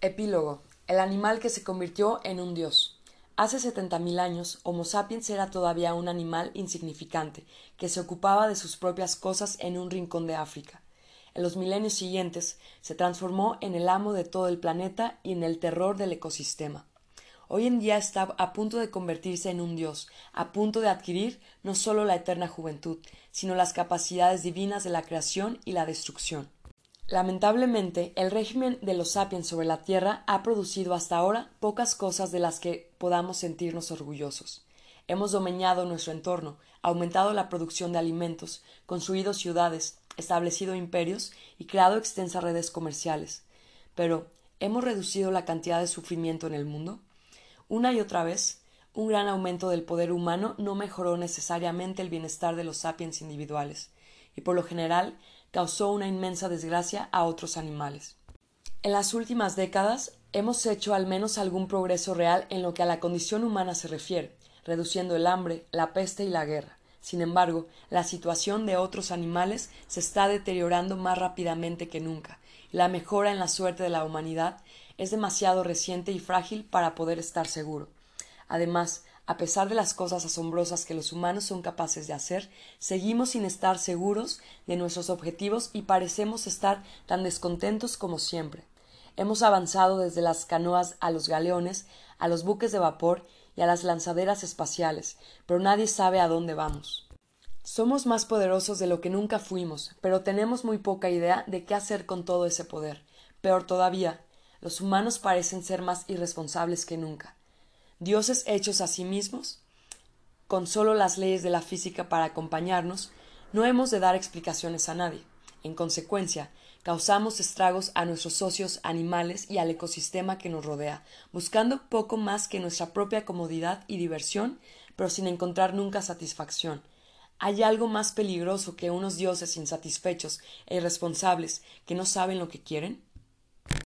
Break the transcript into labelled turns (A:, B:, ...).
A: Epílogo. El animal que se convirtió en un dios. Hace setenta mil años, Homo sapiens era todavía un animal insignificante, que se ocupaba de sus propias cosas en un rincón de África. En los milenios siguientes, se transformó en el amo de todo el planeta y en el terror del ecosistema. Hoy en día está a punto de convertirse en un dios, a punto de adquirir no solo la eterna juventud, sino las capacidades divinas de la creación y la destrucción. Lamentablemente, el régimen de los sapiens sobre la Tierra ha producido hasta ahora pocas cosas de las que podamos sentirnos orgullosos. Hemos domeñado nuestro entorno, aumentado la producción de alimentos, construido ciudades, establecido imperios y creado extensas redes comerciales. Pero, ¿hemos reducido la cantidad de sufrimiento en el mundo? Una y otra vez, un gran aumento del poder humano no mejoró necesariamente el bienestar de los sapiens individuales, y por lo general causó una inmensa desgracia a otros animales. En las últimas décadas hemos hecho al menos algún progreso real en lo que a la condición humana se refiere, reduciendo el hambre, la peste y la guerra. Sin embargo, la situación de otros animales se está deteriorando más rápidamente que nunca, la mejora en la suerte de la humanidad es demasiado reciente y frágil para poder estar seguro. Además, a pesar de las cosas asombrosas que los humanos son capaces de hacer, seguimos sin estar seguros de nuestros objetivos y parecemos estar tan descontentos como siempre. Hemos avanzado desde las canoas a los galeones, a los buques de vapor y a las lanzaderas espaciales, pero nadie sabe a dónde vamos. Somos más poderosos de lo que nunca fuimos, pero tenemos muy poca idea de qué hacer con todo ese poder. Peor todavía, los humanos parecen ser más irresponsables que nunca dioses hechos a sí mismos, con solo las leyes de la física para acompañarnos, no hemos de dar explicaciones a nadie. En consecuencia, causamos estragos a nuestros socios animales y al ecosistema que nos rodea, buscando poco más que nuestra propia comodidad y diversión, pero sin encontrar nunca satisfacción. ¿Hay algo más peligroso que unos dioses insatisfechos e irresponsables que no saben lo que quieren?